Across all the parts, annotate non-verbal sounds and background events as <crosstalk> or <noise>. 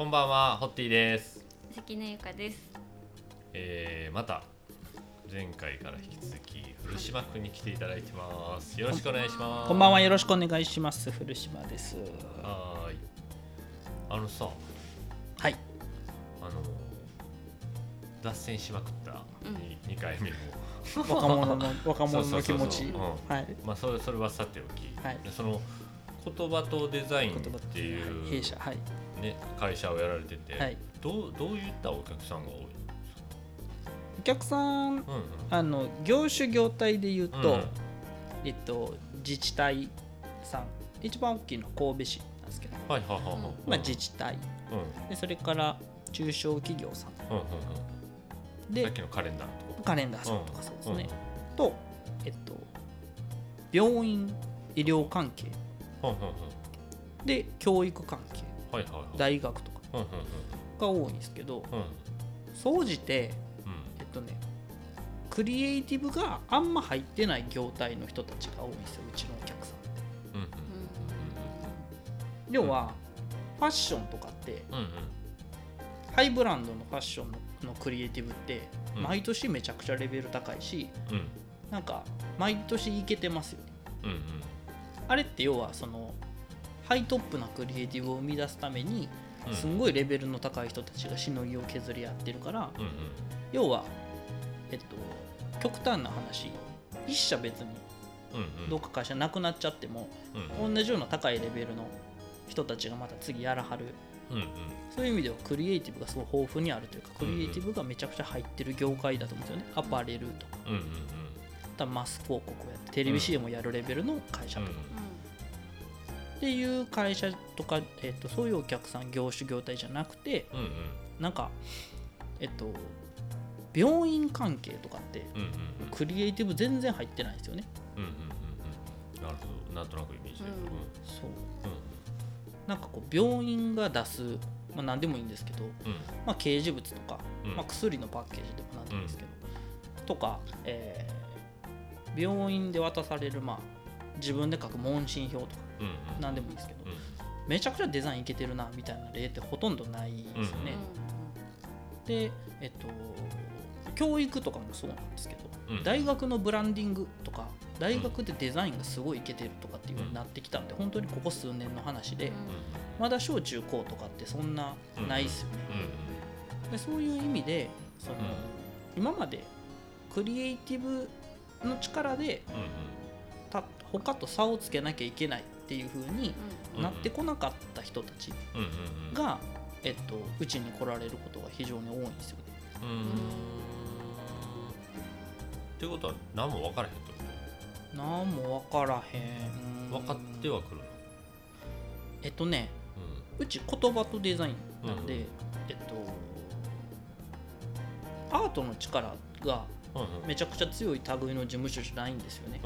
こんばんは、ホッティです。関根ゆかです。えー、また前回から引き続き古島くんに来ていただいてます。よろしくお願いします。こんばんはよろしくお願いします。古島です。はーい。あのさ、はい。あの脱線しまくったうん。に二、回目の。若者の <laughs> 若者の気持ち。そうそうそうそう。はい。まあそれそれはさておき、はい。でその言葉とデザインっ言葉とていう、弊社。はいね会社をやられてて、はい。どうどういったお客さんが多い？お客さんうんうん。あの業種業態で言うと、うん。えっと自治体さん。一番大きいのは神戸市なんですけど、はいはいはいはい。まあ、自治体。うん。でそれから中小企業さん。うんうんうん。でさっきのカレンダーと？カレンダーさんとかそうですね、ん。とえっと病院医療関係。うんうんうん。で教育関係はいはいはい。大学とか。が多いんですけど総じてうん。えっとねクリエイティブがあんま入ってない業態の人たちが多いんですようちのお客さんって。うんうん要はファッションとかってうんうん。ハイブランドのファッションののクリエイティブってうん。毎年めちゃくちゃレベル高いしうんうん。なんか毎年いけてますよね。うんうん。あれって要はそのハイトップなクリエイティブを生み出すためにうん。すんごいレベルの高い人たちがしのぎを削り合ってるからうんうん。要はえっと極端な話一社別にうんうん。どっか会社なくなっちゃってもうん同じような高いレベルの人たちがまた次やらはる。うんうん。そういう意味ではクリエイティブがすごい豊富にあるというかクリエイティブがめちゃくちゃ入ってる業界だと思うんですよねアパレルとか。うんうんあとはマス広告をやってテレビ CM をやるレベルの会社うんとかっていう会社とか、えっとそういうお客さん業種業態じゃなくてうんうん。なんかえっと病院関係とかってうんうんうん。クリエイティブ全然入ってないんですよね。うんうんうんうん。なるほど。なんとなくイメージできるそう。うんなんかこう病院が出す、まあ、何でもいいんですけど、うん。まあ、掲示物とか、うん。まあ、薬のパッケージでも何でもいいんですけど、とか、えー病院で渡される、まあ、自分で書く問診票とかうんうん。何でもいいんですけど、うん。めちゃくちゃデザインいけてるなみたいな例ってほとんどないですよね。で、えっと、教育とかもそうなんですけど、うん大学のブランディングとか大学でデザインがすごいいけてるとかっていう風になってきたんで、本当にここ数年の話で、まだ小中高とかってそんなないですよね。うんでそういう意味でその、うん。今までクリエイティブの力で他と差をつけなきゃいけないっていう風にうん。なってこなかった人たちが、えっと、うちに来られることが非常に多いんですよね。うーん。ってことは何も分からへん。ってこなんも分からへんと分かってはくるの？えっとねううち言葉とデザインなんで、うん。えっとアートの力がめちゃくちゃ強い類の事務所じゃないんですよね。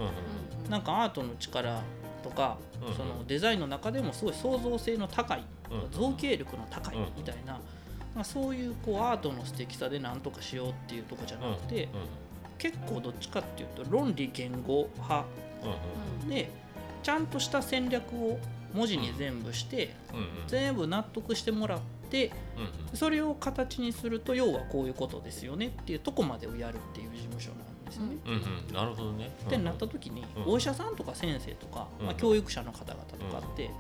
なんかアートの力とか、そのデザインの中でもすごい創造性の高い、造形力の高いうんみたいな、まあ、そういうこうアートの素敵さで何とかしようっていうとこじゃなくて、結構どっちかっていうと論理言語派でちゃんとした戦略を文字に全部して、全部納得してもらっそれを形にすると要はこういうことですよねっていうとこまでをやるっていう事務所なんですよね。うんうん。なるほどね。ってなった時に、うんお医者さんとか先生とか、うんまあ、教育者の方々とかって、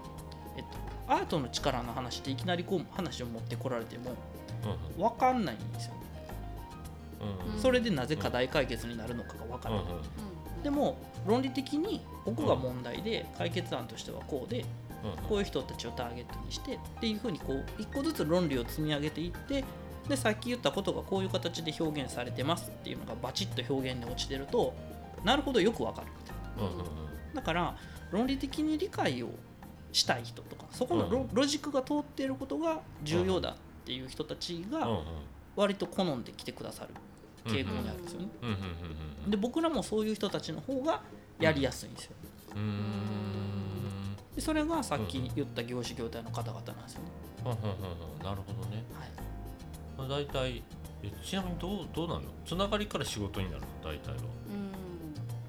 えっと、アートの力の話でいきなりこう話を持ってこられてもうん分かんないんですよね。それでなぜ課題解決になるのかが分からない。でも論理的にここが問題で解決案としてはこうでこういう人たちをターゲットにしてっていうふうにこう一個ずつ論理を積み上げていってでさっき言ったことがこういう形で表現されてますっていうのがバチッと表現に落ちてるとなるほどよくわかるうんうんうん。だから論理的に理解をしたい人とかそこのロ,、ジックが通っていることが重要だっていう人たちが割と好んで来てくださる傾向にあるんですよね。で僕らもそういう人たちの方がやりやすいんですよ。うーんでそれがさっき言った業種業態の方々なんですよね。うんうんうんうん。なるほどね。はい、大体えちなみにどうどうなの？つながりから仕事になるの？大体は。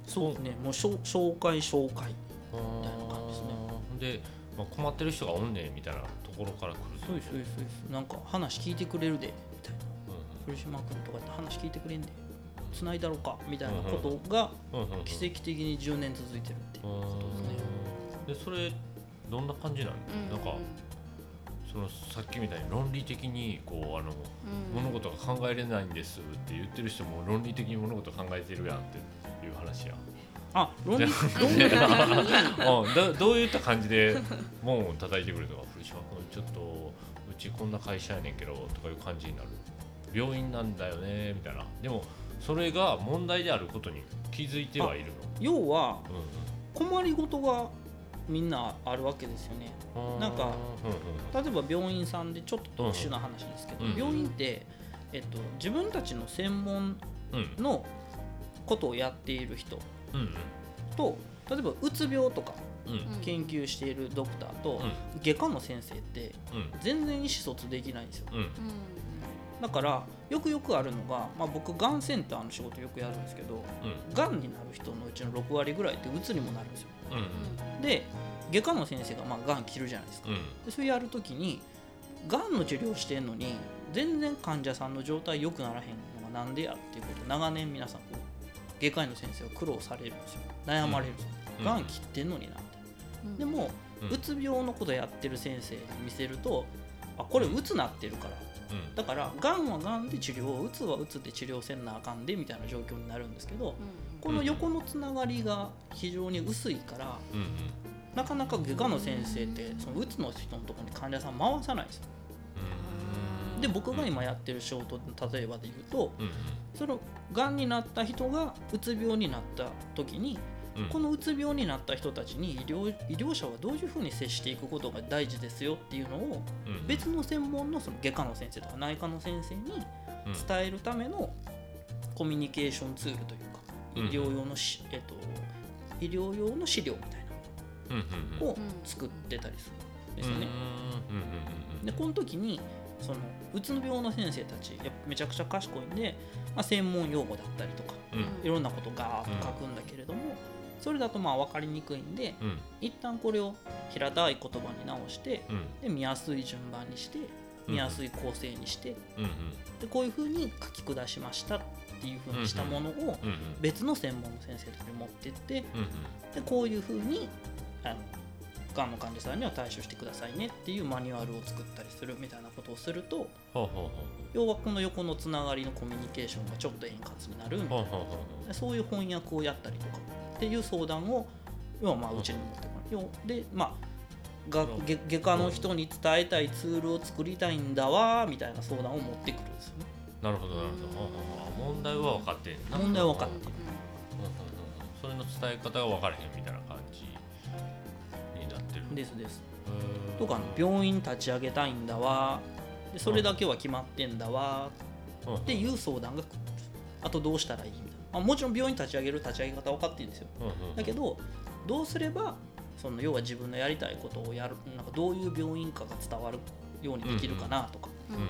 そうですね。もう紹紹介紹介。みたいな感じですね。でまあ、困ってる人がおんねんみたいなところから来るそうですそうですそうです。なんか話聞いてくれるで。みたいな古島君とかって話聞いてくれんで。つないだろうか？みたいなことが奇跡的に10年続いてるっていうことですね。でそれどんな感じなの、うん、なんかそのさっきみたいに論理的にこうあの、うん、物事が考えれないんですって言ってる人も論理的に物事考えてるやんっていう話や。あ論理ど <laughs> どういった感じで門を叩いてくるのか古島君。ちょっとうちこんな会社やねんけどとかいう感じになる。病院なんだよねみたいな。でもそれが問題であることに気づいてはいるの。要は、困りごとがみんなあるわけですよね。なんか、例えば病院さんでちょっと特殊な話ですけど、病院って、えっと、自分たちの専門のことをやっている人と、例えばうつ病とか研究しているドクターと、外科の先生って全然意思疎通できないんですよ、だからよくよくあるのが、まあ、僕がんセンターの仕事よくやるんですけどが、ん。になる人のうちの6割ぐらいってうつにもなるんですよ、うん、で外科の先生がまあがん切るじゃないですか、うん、でそれやるときにがんの治療してんのに全然患者さんの状態良くならへんのがなんでやっていうこと長年皆さん外科医の先生は苦労されるんですよ。悩まれるんですよ、が、ん。切ってんのになって、でも、うつ病のことやってる先生に見せるとあこれうつなってるからだからがんはがんで治療うつはうつで治療せんなあかんでみたいな状況になるんですけど、この横のつながりが非常に薄いから、なかなか外科の先生ってそのうつの人のところに患者さん回さないです。よ。で僕が今やってる仕事例えばで言うと、そのがんになった人がうつ病になった時にこのうつ病になった人たちに医療医療者はどういうふうに接していくことが大事ですよっていうのを別の専門のその外科の先生とか内科の先生に伝えるためのコミュニケーションツールというか医療用のし、えっと、医療用の資料みたいなのを作ってたりするんですよね。でこの時にそのうつ病の先生たちやめちゃくちゃ賢いんで、まあ、専門用語だったりとか、いろんなことガーッと書くんだけれども、それだとまあ分かりにくいんで、うん、一旦これを平たい言葉に直して、うん、で見やすい順番にして見やすい構成にして、うんうん、でこういうふうに書き下しましたっていうふうにしたものを別の専門の先生とかに持ってって、でこういうふうにあのがんの患者さんには対処してくださいねっていうマニュアルを作ったりするみたいなことをすると要はこの横のつながりのコミュニケーションがちょっと円滑になるみたいな。そういう翻訳をやったりとかっていう相談を要はまあうちに持ってくるでまあが外科の人に伝えたいツールを作りたいんだわみたいな相談を持ってくるんですよね。なるほどなるほど。問題は分かってる。問題は分かってる。それの伝え方が分からへんみたいな感じになってる。ですです。とか病院立ち上げたいんだわでそれだけは決まってんだわっていう相談が来る。あとどうしたらいい。まあ、もちろん病院立ち上げる立ち上げ方分かってるんですよ、うんうん、だけどどうすればその要は自分のやりたいことをやるなんかどういう病院かが伝わるようにできるかなとか、うん。うん、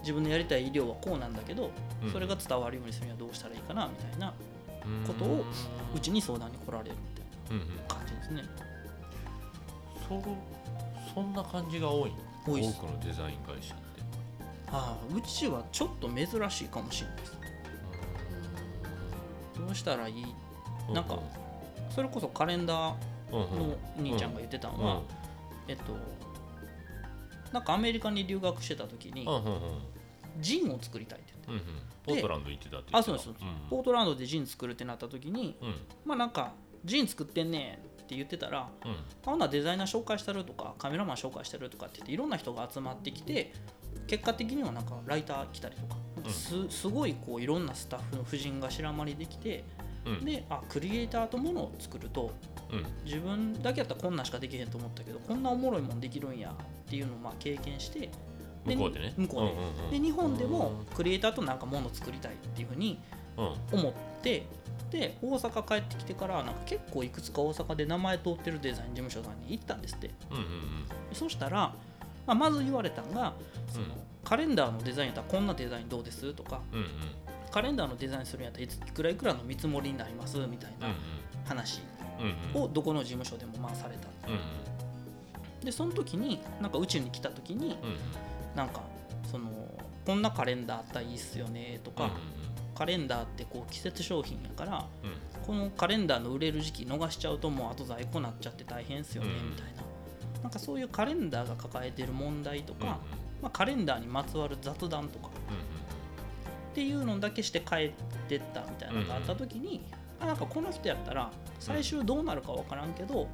自分のやりたい医療はこうなんだけどそれが伝わるようにするにはどうしたらいいかなみたいなことをうちに相談に来られるみたいな感じですね。そそんな感じが多い多い多くのデザイン会社って。ああうちはちょっと珍しいかもしれないです。したらいい。なんかそれこそカレンダーの兄ちゃんが言ってたのは、えっとなんかアメリカに留学してた時に、ジンを作りたいって言って、ポートランド行ってたってあそうです、ポートランドでジン作るってなった時に、まあなんかジン作ってんねって言ってたら、うん、ほなデザイナー紹介してるとかカメラマン紹介してるとかって言っていろんな人が集まってきて結果的にはなんかライター来たりとかすすごいこういろんなスタッフの夫人がしらまりできて、うん、であクリエイターとものを作ると、うん、自分だけやったらこんなんしかできへんと思ったけどこんなおもろいもんできるんやっていうのをまあ経験して向こうでね。向こうで。で日本でもクリエイターとなんかもの作りたいっていうふうに思って、で大阪帰ってきてからなんか結構いくつか大阪で名前通ってるデザイン事務所さんに行ったんですって、うんうんうん、そしたら、まあ、まず言われたのがその、カレンダーのデザインやったらこんなデザインどうですとか、うんうん、カレンダーのデザインするんやったらいくらいくらの見積もりになりますみたいな話をどこの事務所でもまあされた、うんうん、でその時になんかうちに来た時に、うんうん。なんかそのこんなカレンダーあったらいいっすよねとか、うんカレンダーってこう季節商品やからうん。うんこのカレンダーの売れる時期逃しちゃうともうあと在庫なっちゃって大変っすよねうん。みたいななんかそういうカレンダーが抱えてる問題とか、まあ、カレンダーにまつわる雑談とかっていうのだけして帰ってったみたいなのがあった時に、あなんかこの人やったら最終どうなるか分からんけど、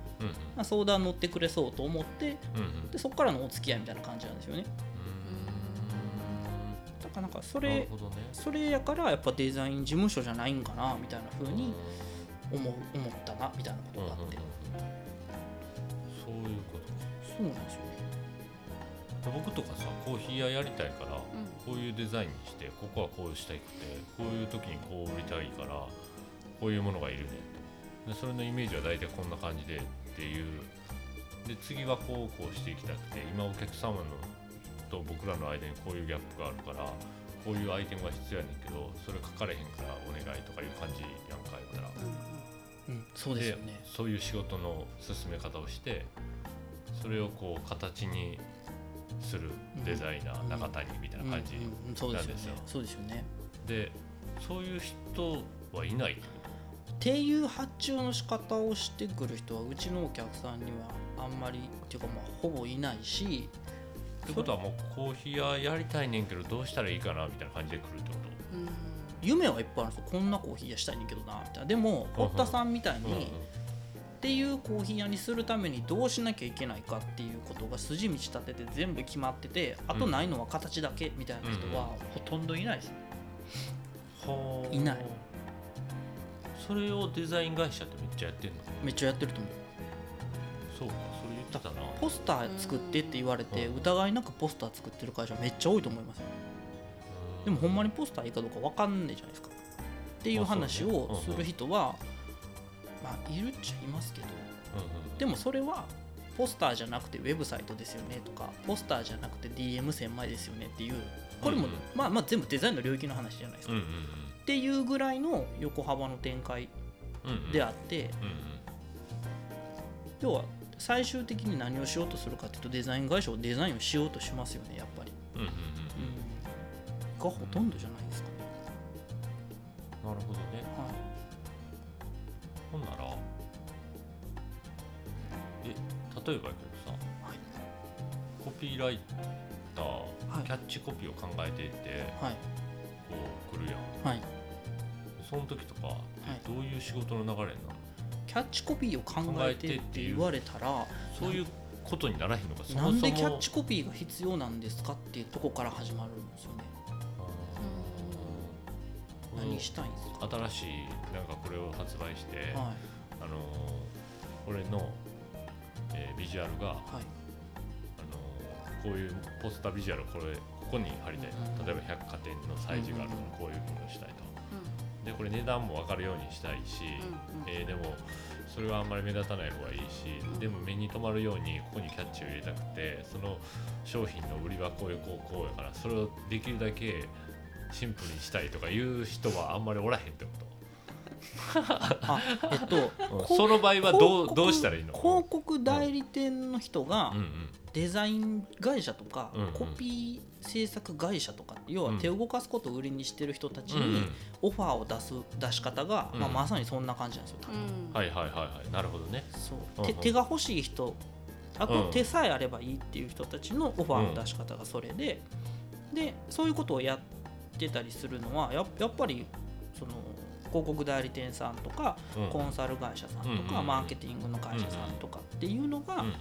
まあ、相談乗ってくれそうと思ってでそこからのお付き合いみたいな感じなんですよね。だからなんかそれそれやからやっぱデザイン事務所じゃないんかなみたいな風に思う思ったなみたいなことがあって、そういうことか。そうなんですよね。僕とかさコーヒー屋やりたいからうん。こういうデザインにしてここはこうしたいくてこういう時にこう売りたいからこういうものがいるねとでそれのイメージは大体こんな感じでっていう。で次はこうこうしていきたくて今お客様のと僕らの間にこういうギャップがあるからこういうアイテムが必要やねんけどそれ書かれへんからお願いとかいう感じやんか言ったらうん。そうですよね。そういう仕事の進め方をしてそれをこう形にするデザイナー、うん。中谷みたいな感じ、なんですよ。そうですよね。でそういう人はいない？っていう発注の仕方をしてくる人はうちのお客さんにはあんまりっていうかまあほぼいないし。とってことはもうコーヒー屋やりたいねんけどどうしたらいいかなみたいな感じで来るってこうん夢はいっぱいあるんですよ。こんなコーヒー屋したいねんけどなみたいな。でも堀田さんみたいと、にっていうコーヒー屋にするためにどうしなきゃいけないかっていうことが筋道立てて全部決まっててあとないのは形だけみたいな人はほとんどいないです。はあ。いない。それをデザイン会社ってめっちゃやってんの？めっちゃやってると思う。そうかそれ言ってたな。ポスター作ってって言われてうん。疑いなくポスター作ってる会社めっちゃ多いと思いますよでもほんまにポスターいいかどうか分かんねえじゃないですか。っていう話をする人はまあいるっちゃいますけどでもそれはポスターじゃなくてウェブサイトですよねとかポスターじゃなくて DM1000 枚ですよねっていうこれも、まあまあ全部デザインの領域の話じゃないですか、っていうぐらいの横幅の展開であって、要は最終的に何をしようとするかっていうとデザイン会社をデザインをしようとしますよねやっぱり、ほとんどじゃないですか。ね、なるほどね。はい。ほんならえ例えばやけどさ、はい。コピーライター、はい。キャッチコピーを考えていてはい。こう来るやん。はい。その時とか、い。どういう仕事の流れなの？キャッチコピーを考えてって言われたらそういうことにならへんのかなんでキャッチコピーが必要なんですかっていうとこから始まるしたいんですか？新しいなんかこれを発売して、はあのーこれの、えービジュアルが、いはい。あのーこういうポスタービジュアルこれここに貼りたい。うん例えば百貨店のサイズがあるからこういうものをしたいと。うでこれ値段も分かるようにしたいし、んうんえーでもそれはあんまり目立たない方がいいし、うん。でも目に留まるようにここにキャッチを入れたくてその商品の売りはこういうこうこうやからそれをできるだけシンプルにしたいとかいう人はあんまりおらへんってこあえっと <laughs> その場合はどうどうしたらいいの？広告代理店の人がデザイン会社とかうんうん。コピー制作会社とか要は手を動かすことを売りにしてる人たちにオファーを出す出し方が、まあ、うん。まさにそんな感じなんですよ多分。うん。はいはいはいはい。なるほどね。そう。うんうん。手手が欲しい人あうん。と手さえあればいいっていう人たちのオファーの出し方がそれで、でそういうことをやってたりするのはややっぱりその広告代理店さんとか、うん。コンサル会社さんとか、うんうんうん。マーケティングの会社さんとかっていうのが、うんうん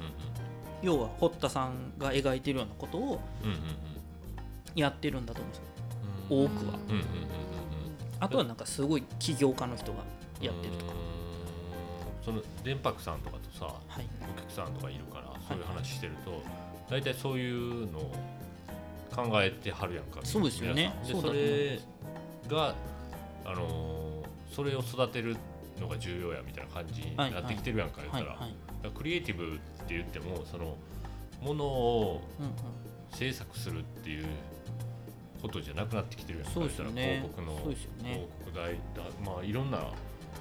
要は堀田さんが描いてるようなことをやってるんだと思うんですよ。うん。多くは。うんうんうんうんあとはなんかすごい起業家の人がやってるとか、その電白さんとかとさはい、お客さんとかいるからそういう話してると大体そういうのを考えてはるやんかそうですよね。でそれがあのーそれを育てるのが重要やみたいな感じになってきてるやんか言ったら,、クリエイティブって言ってもそのものを制作するっていうことじゃなくなってきてるやんかそうですよね。広告のね。広告代だまあいろんな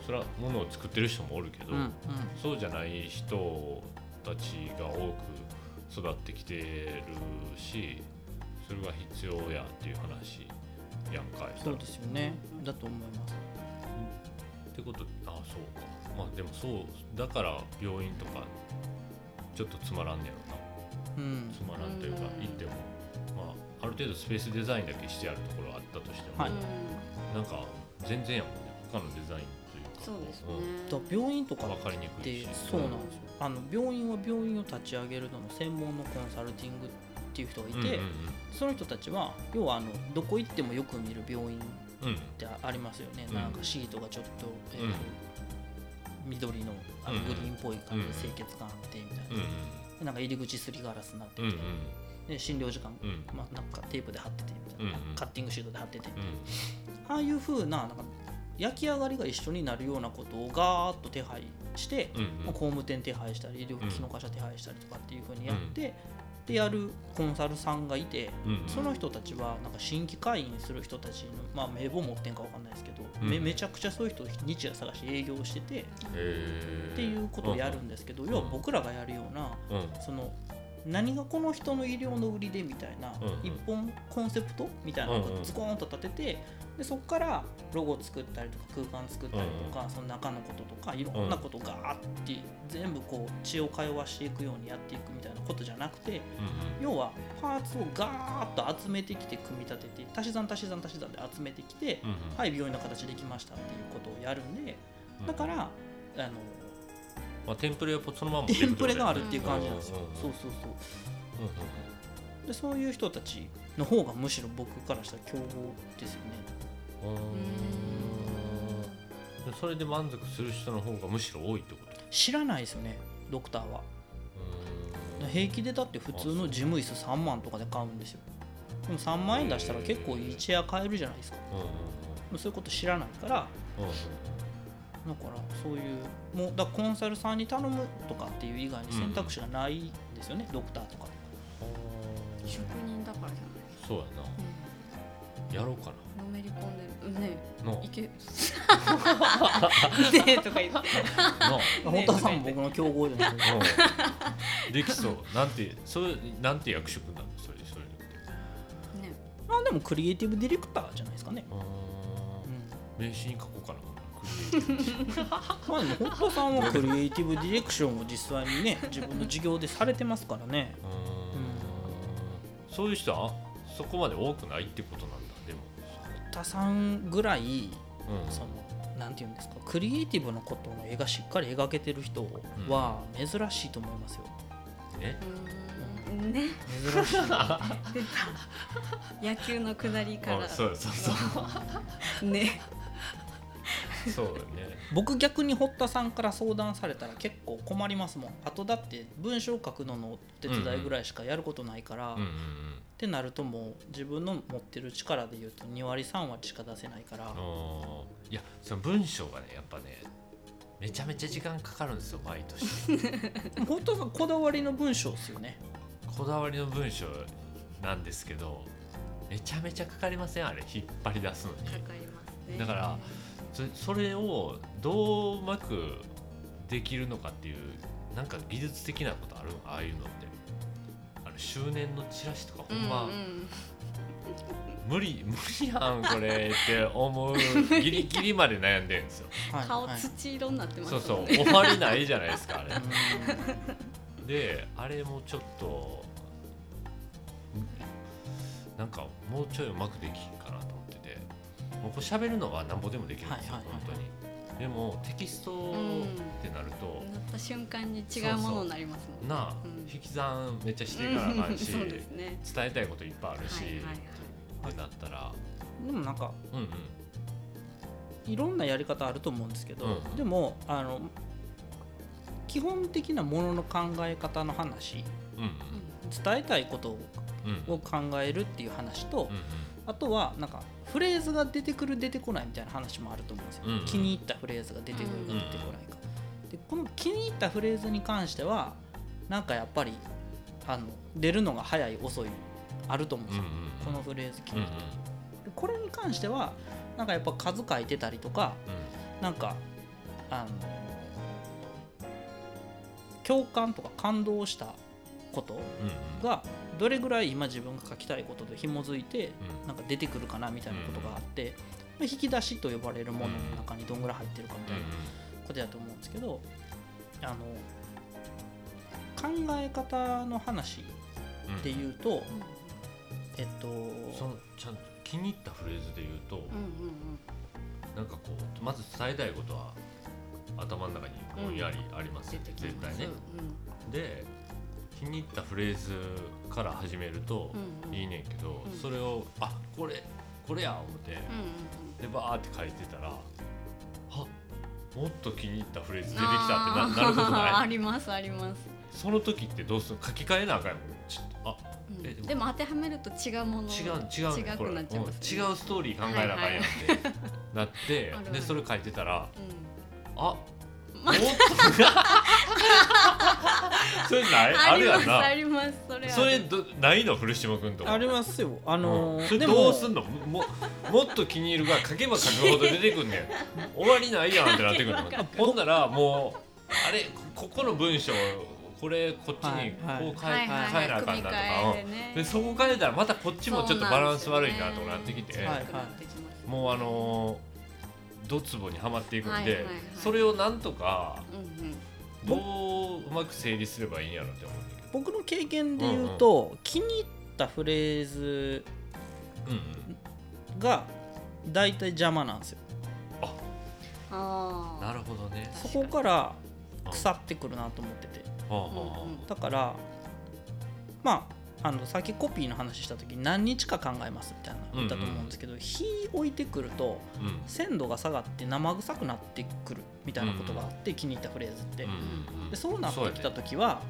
それはものを作ってる人もおるけど、うんうん。そうじゃない人たちが多く育ってきてるしそれが必要やっていう話やんかいそうですよね。だと思います。ってことあそうか。まあでもそうだから病院とかちょっとつまらんねやろな、うん。つまらんというか行っても、まあ、ある程度スペースデザインだけしてあるところあったとしても、はい。なんか全然やもんね。他のデザインというか。そうですね。ん。だから病院とか分かりにくでいし。そうなんですよ。あの病院は病院を立ち上げるのの専門のコンサルティングっていう人がいて、うんうんその人たちは要はあのどこ行ってもよく見る病院うん。うんってありますよね、うん。なんかシートがちょっと、えーうん。緑のあのうんグリーンっぽい感じでうん。清潔感あってみたいな、うんでなんか入り口すりガラスになってて、うんうん。で診療時間、うん。まあ、なんかテープで貼っててみたいな、うんうん。カッティングシートで貼ってて、うんああいう風ななんか焼き上がりが一緒になるようなことをガーッと手配して、うんまあ、工務店手配したり医療機器の会社手配したりとかっていう風にやって、でやるコンサルさんがいて、うんうん。その人たちはなんか新規会員する人たちの、まあ、名簿持ってんかわかんないですけど、うん。めめちゃくちゃそういう人を日夜探して営業してて、っていうことをやるんですけど、要は僕らがやるようなうん。その何がこの人の医療の売りでみたいな、うんうん。一本コンセプトみたいなのをズコーンと立てて、でそこからロゴ作ったりとか空間作ったりとか、その中のこととかいろんなことがあって全部こう血を通わしていくようにやっていくみたいなことじゃなくて要はパーツをガーッと集めてきて組み立てて足し算足し算足し算で集めてきて、うんうん。はい病院の形できましたっていうことをやるんでだからあのまあ、テンプレはそのままテンプレがあるるっていう感じなんですよ。うんうんうん。そうそうそう。うんうんでそういう人たちの方がむしろ僕からしたら競合ですよね。うん。それで満足する人の方がむしろ多いってこと？知らないですよねドクターは。うん。平気でだって普通の事務椅子3万とかで買うんですよ。でも3万円出したら結構いいチェア買えるじゃないですか。そういうこと知らないから。うんうんだからそういうもうだコンサルさんに頼むとかっていう以外に選択肢がないんですよね、ドクターとか。職人だからじゃそうやな。ない、やろうかうん、のめり込んでる。ね。なの。いけ。<laughs> ねえとか言って。な本田さんも僕の競合じゃない。ですか。うん。できそう。なんてそれなんて役職なのそれそれって。ね。まあでもクリエイティブディレクターじゃないですかね。名刺に書こうかなまあでも本田さんはクリエイティブディレクションを実際にね自分の事業でされてますからね。うーん。そういう人はそこまで多くないってことなん田さんぐらいうん。そのなんていうんですかクリエイティブなことの絵がしっかり描けてる人は珍しいと思いますよ。ねね。珍しい。<laughs> 野球の下りから。あそうそうそう。<laughs> ねそうだね。僕逆に堀田さんから相談されたら結構困りますもん。あとだって文章書くののお手伝いぐらいしかやることないから、っうんうん。てなるともう自分の持ってる力で言うと2割3割しか出せないから。いやその文章がねやっぱねめちゃめちゃ時間かかるんですよ毎年。堀田さんこだわりの文章ですよね。こだわりの文章なんですけどめちゃめちゃかかりません？あれ引っ張り出すのに。かかります。ねだからそそれをどううまくできるのかっていうなんか技術的なことあるああいうのって。あの周年のチラシとかほんま、うんうん。無理 <laughs> 無理やんこれって思うギリギリまで悩んでるんですよ。顔土色になってますそうそう終わりないじゃないですかあれ。う <laughs> んであれもちょっとんなんかもうちょいうまくできんかなと思っててもうこれ喋るのはなんぼでもできるんですよ、はいはいはい本当に。でもテキストってなると、なった瞬間に違うものになりますもんね。なあ、うん。引き算めっちゃしていかなあかん。<laughs> し、ね。伝えたいこといっぱいあるし、はいはいはいってなったら。でもなんかうんうん。いろんなやり方あると思うんですけど、うん。でもあの基本的なものの考え方の話うん伝えたいことを考えるっていう話と、うんあとはなんかフレーズが出てくる出てこないみたいな話もあると思うんですよ、うんうん。気に入ったフレーズが出てくるか出てこないか、でこの気に入ったフレーズに関してはなんかやっぱりあの出るのが早い遅いあると思うんですよ、うんうんこのフレーズ気に入った、でこれに関してはなんかやっぱ数書いてたりとかなんかあの共感とか感動したことがどれぐらい今自分が書きたいことで紐づいてなんか出てくるかなみたいなことがあって、ま引き出しと呼ばれるものの中にどんぐらい入ってるかみたいなことやと思うんですけどあの考え方の話っていうと、えっとそのちゃんと気に入ったフレーズで言うと、うんうんうん、なんかこうまず伝えたいことは頭の中にぼんやりありますよね、うん、絶対ね。うん、で気に入ったフレーズから始めるといいねんけど、うん。うん、それをあこれこれや思って、うんうんうん、でバーって書いてたらあもっと気に入ったフレーズ出てきたってなることない？<laughs> ありますあります。その時ってどうする書き換えなあかんもんあ、うん、でも当てはめると違うもの違う違う、ね、違くなっちゃいます、ね、違うストーリー考えなあかんやんってなって、<laughs> でそれ書いてたら、うん、あもっとそれない？あるやな。ありますそれそれどないの古島君とありますよ。あのーうん、それどうすんの？ももっと気に入るが書けば書くほど出てくんねん。終わりないやんってなってくるの。ほんならもうあれここの文章これこっちにこう変え,、変えなあかんなとか、でそこ変えたらまたこっちもちょっとバランス悪いなとなってきて、もうあのドツボにはまっていくんで、それをなんとか、どううまく整理すればいいんやろって思う僕の経験で言うと、気に入ったフレーズが大体邪魔なんですよ。あなるほどね。そこから腐ってくるなと思ってて。だからまああのさっきコピーの話した時に何日か考えますみたいな言ったと思うんですけど、火置いてくると鮮度が下がって生臭くなってくるみたいなことがあって気に入ったフレーズって、でそうなってきた時は、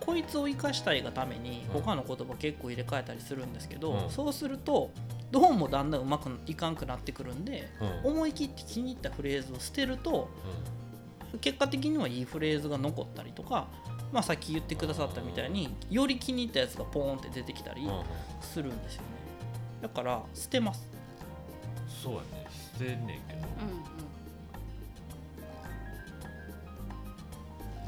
こいつを生かしたいがために他の言葉結構入れ替えたりするんですけど、そうするとどうもだんだんうまくいかんくなってくるんで、思い切って気に入ったフレーズを捨てると、結果的にはいいフレーズが残ったりとかまあ、さっき言ってくださったみたいにより気に入ったやつがポーンって出てきたりするんですよね。だから捨てます。そうやね。捨てんねんけど、うん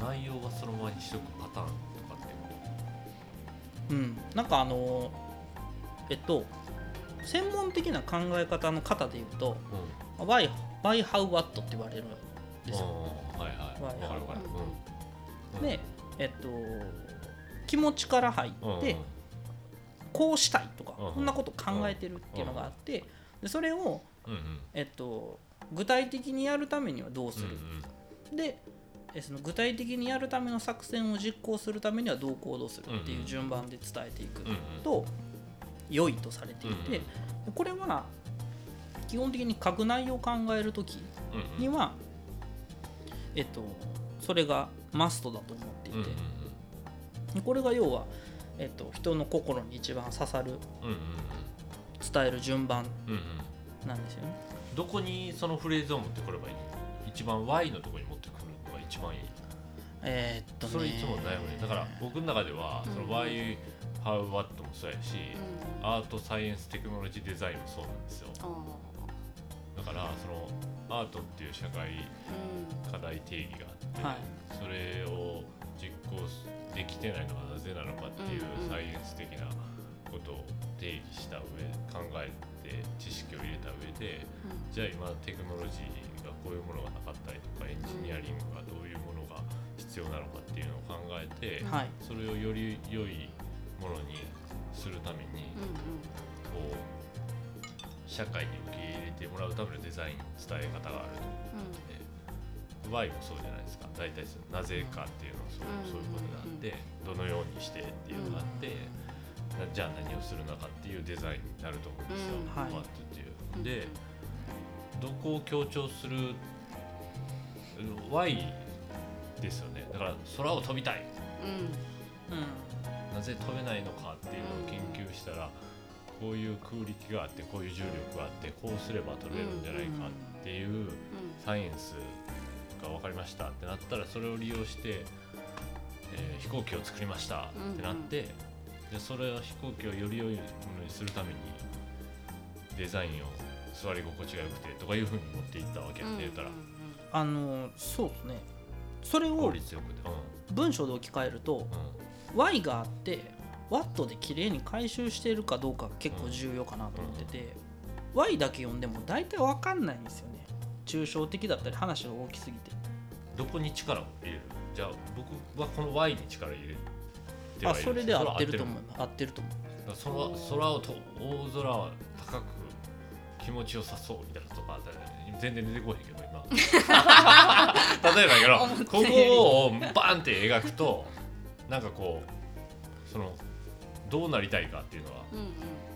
うん、内容はそのままにしとくパターンとかって。うん。なんかあのえっと専門的な考え方の方で言うと、うん、Why, Why How What って言われるんですよ。はいはい。ん、でえっと、気持ちから入って、こうしたいとか、こんなこと考えてるっていうのがあって、でそれを、えっと、具体的にやるためにはどうする、でその具体的にやるための作戦を実行するためにはどう行動する？っていう順番で伝えていくと良いとされていてこれは基本的に書く内容を考える時にはえっとそれがマストだと思っていて、うんうん、これが要は、えっと、人の心に一番刺さる、うんうん、伝える順番なんですよね、うんうん、どこにそのフレーズを持ってくればいい一番 Y のところに持ってくるのが一番いい。えー、っと、ね、それいつも悩むね。だから僕の中ではその Y、How What もそうやし、うん、アートサイエンステクノロジーデザインもそうなんですよ。だからそのアートっていう社会課題定義がはい、それを実行できてないのはなぜなのかっていうサイエンス的なことを定義した上考えて知識を入れた上で、うん、じゃあ今テクノロジーがこういうものがなかったりとかエンジニアリングがどういうものが必要なのかっていうのを考えて、はい、それをより良いものにするために、こう社会に受け入れてもらうためのデザイン伝え方があると思って、うん、Y もそうじゃないですか。大体なぜかっていうのはそう,、そういうことがあってどのようにしてっていうのがあって、じゃあ何をするのかっていうデザインになると思うんですよ、うん。はい、What っていう。でどこを強調する Y ですよね。だから空を飛びたい、うん。うん、なぜ飛べないのかっていうのを研究したら、こういう空力があってこういう重力があってこうすれば取れるんじゃないかっていうサイエンスが分かりました。ってなったらそれを利用して、えー、飛行機を作りました。ってなって、でそれは飛行機をより良いものにするためにデザインを座り心地が良くてとかいうふうに持っていったわけやって言ったら。あのそうですね。それを文章で置き換えると、Y があってワットで綺麗に回収しているかどうかが結構重要かなと思ってて、Y だけ読んでも大体分かんないんですよね抽象的だったり話が大きすぎて。どこに力を入れる？じゃあ僕はこの Y に力入れてあそれで合ってると思う。合ってると思う。空空をと大空は高く気持ちよさそうみたいなとか全然出てこへんけど今。<laughs> 例えばやけどここをバンって描くとなんかこうそのどうなりたいかっていうのは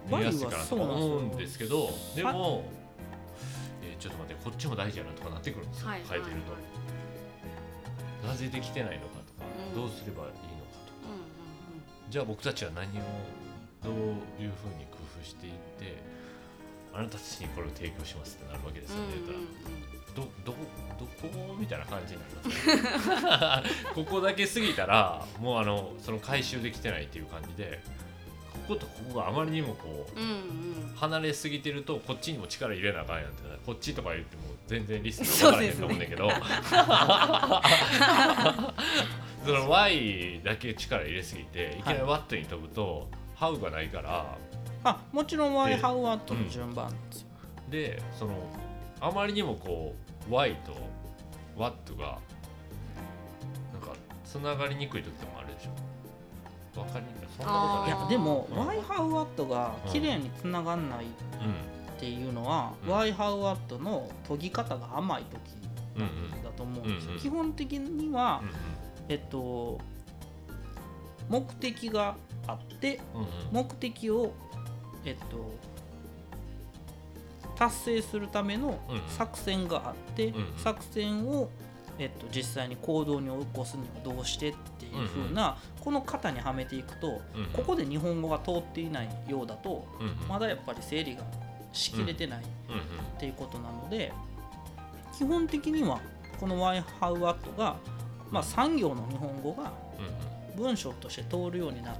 見やすいかなと思うんですけどでも、えー、ちょっと待ってこっちも大事やなとかなってくるんですよ、はい、書いてると、なぜできてないのかとか、うん、どうすればいいのかとか、うんうんうん、じゃあ僕たちは何をどういうふうに工夫していってあなたたちにこれを提供しますってなるわけですよね、うんうんうん。どどどこみたいな感じになります、<laughs> ここだけ過ぎたらもうあのその回収できてないっていう感じでこことここがあまりにもこう、うんうん、離れすぎてるとこっちにも力入れなあかんやんってこっちとか言っても全然リスク分からへんと思うんだけど、ね、<laughs> その Y だけ力入れすぎていきなりワットに飛ぶと、ハウがないから。あもちろん Y ハウワットの順番ですよ、うん、でそのあまりにもこう Y と Watt がなんかつながりにくい時もあるでしょわかりにくい。そんなことない。いやでも、うん、Y ハウワットが綺麗につながんないっていうのは、うん、Y ハウワットの研ぎ方が甘い時だと思うんですよ、うんうん、基本的には、うんうん、えっと目的があって、うんうん、目的をえっと達成するための作戦があって、うんうん、作戦をえっと、実際に行動に起こすにはどうしてっていうふうな、うんうん、この型にはめていくと、うんうん、ここで日本語が通っていないようだと、うんうん、まだやっぱり整理がしきれてないっていうことなので、基本的にはこの y h o w a t が、まあ、産業の日本語が文章として通るようになっ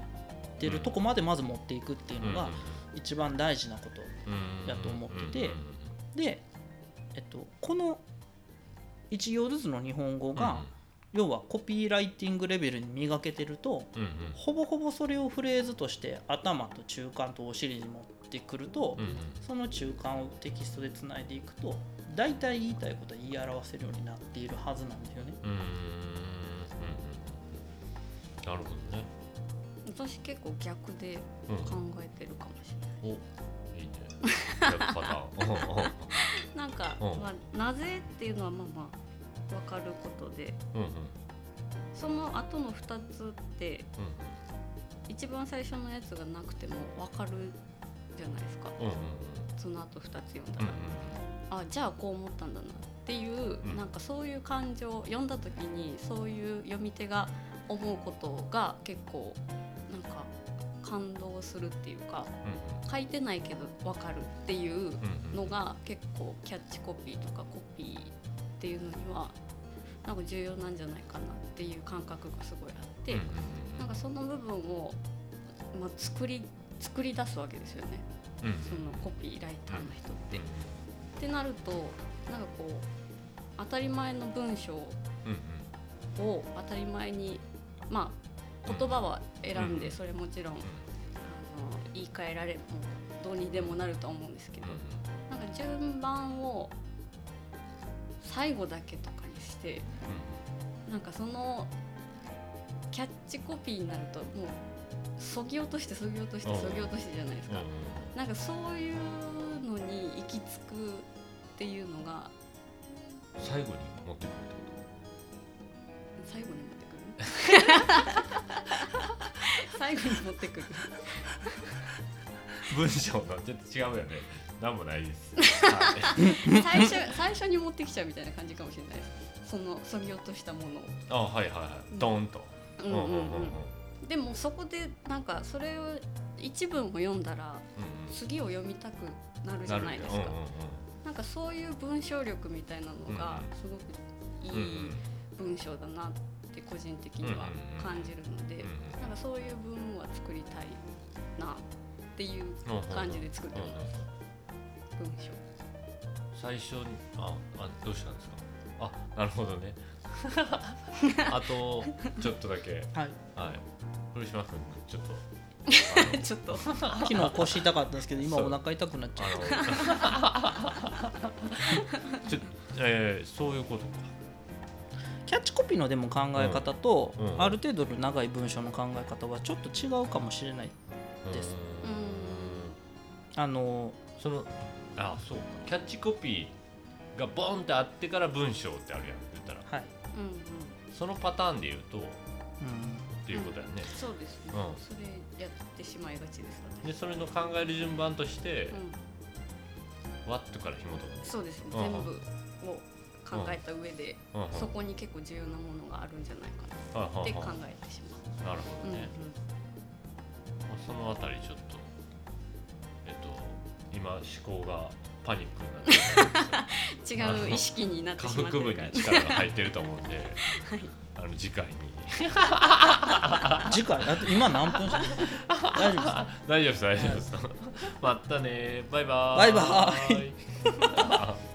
てるとこまでまず持っていくっていうのが一番大事なことやと思っててで、えっと、この1行ずつの日本語が、要はコピーライティングレベルに磨けてると、うんうん、ほぼほぼそれをフレーズとして頭と中間とお尻に持ってくると、うんうん、その中間をテキストでつないでいくと大体言いたいことは言い表せるようになっているはずなんですよね。うんうんなるほどね。私結構逆で考えてるかもしれない。うん、おいいね。逆パターン。<laughs> なんか、まあ、なぜっていうのはまあまあ分かることで、うんうん、その後の2つって、うん、一番最初のやつがなくても分かるじゃないですか、うんうん、その後2つ読んだら、うんうん、あじゃあこう思ったんだなっていう、うん、なんかそういう感情読んだ時にそういう読み手が思うことが結構感動するっていうか、うん、書いてないけど分かるっていうのが結構キャッチコピーとかコピーっていうのにはなんか重要なんじゃないかなっていう感覚がすごいあって、うん、なんかその部分を、まあ、作り作り出すわけですよね、うん、そのコピーライターの人って。ってなるとなんかこう当たり前の文章を当たり前にまあ言葉は選んで、それもちろん、あの言い換えられもどうにでもなると思うんですけど、なんか順番を最後だけとかにして、なんかそのキャッチコピーになるともうそぎ落としてそぎ落としてそぎ落としてじゃないですか、なんかそういうのに行き着くっていうのが最後に持ってくる最後に持ってくる？<laughs> 最後に持ってくる。<laughs> 文章がちょっと違うよね。何もないです、はい、<laughs> 最初最初に持ってきちゃうみたいな感じかもしれないです。そのそぎ落としたものを。あはいはいはい。ドンと、うん。うんうんうん、でもそこでなんかそれを一文を読んだら、うん、次を読みたくなるじゃないですか、うんうんうん、なんかそういう文章力みたいなのがすごくいい文章だなって個人的には感じるので、なんかそういう文は作りたいなっていう感じで作ってます、文章最初にああどうしたんですかあなるほどねあとちょっとだけはい、はい、古島君ちょっとちょっと昨日腰痛かったんですけど今お腹痛くなっちゃうちょ、えー、そういうことかキャッチコピーのでも考え方と、うん。うん、ある程度の長い文章の考え方はちょっと違うかもしれないです。あのそのあそうか。キャッチコピーがボンってあってから文章ってあるやん言ったら。はい、うんうん、そのパターンで言うと、うん、っていうことやね、そうですね、うん、それやってしまいがちですでそれの考える順番として、うん、ワットから紐解く。そうですね、全部を考えた上で、そこに結構重要なものがあるんじゃないかなって考えてしまう。なるほどね、うんうん、そのあたりちょっとえっと今思考がパニックになって <laughs> 違う意識になってしまってるから、ね、下腹部に力が入ってると思うんで、はい、あの次回に。<laughs> 次回？今何分大丈夫です大丈夫です大丈夫です。<laughs> またねバイバイ。バイバイ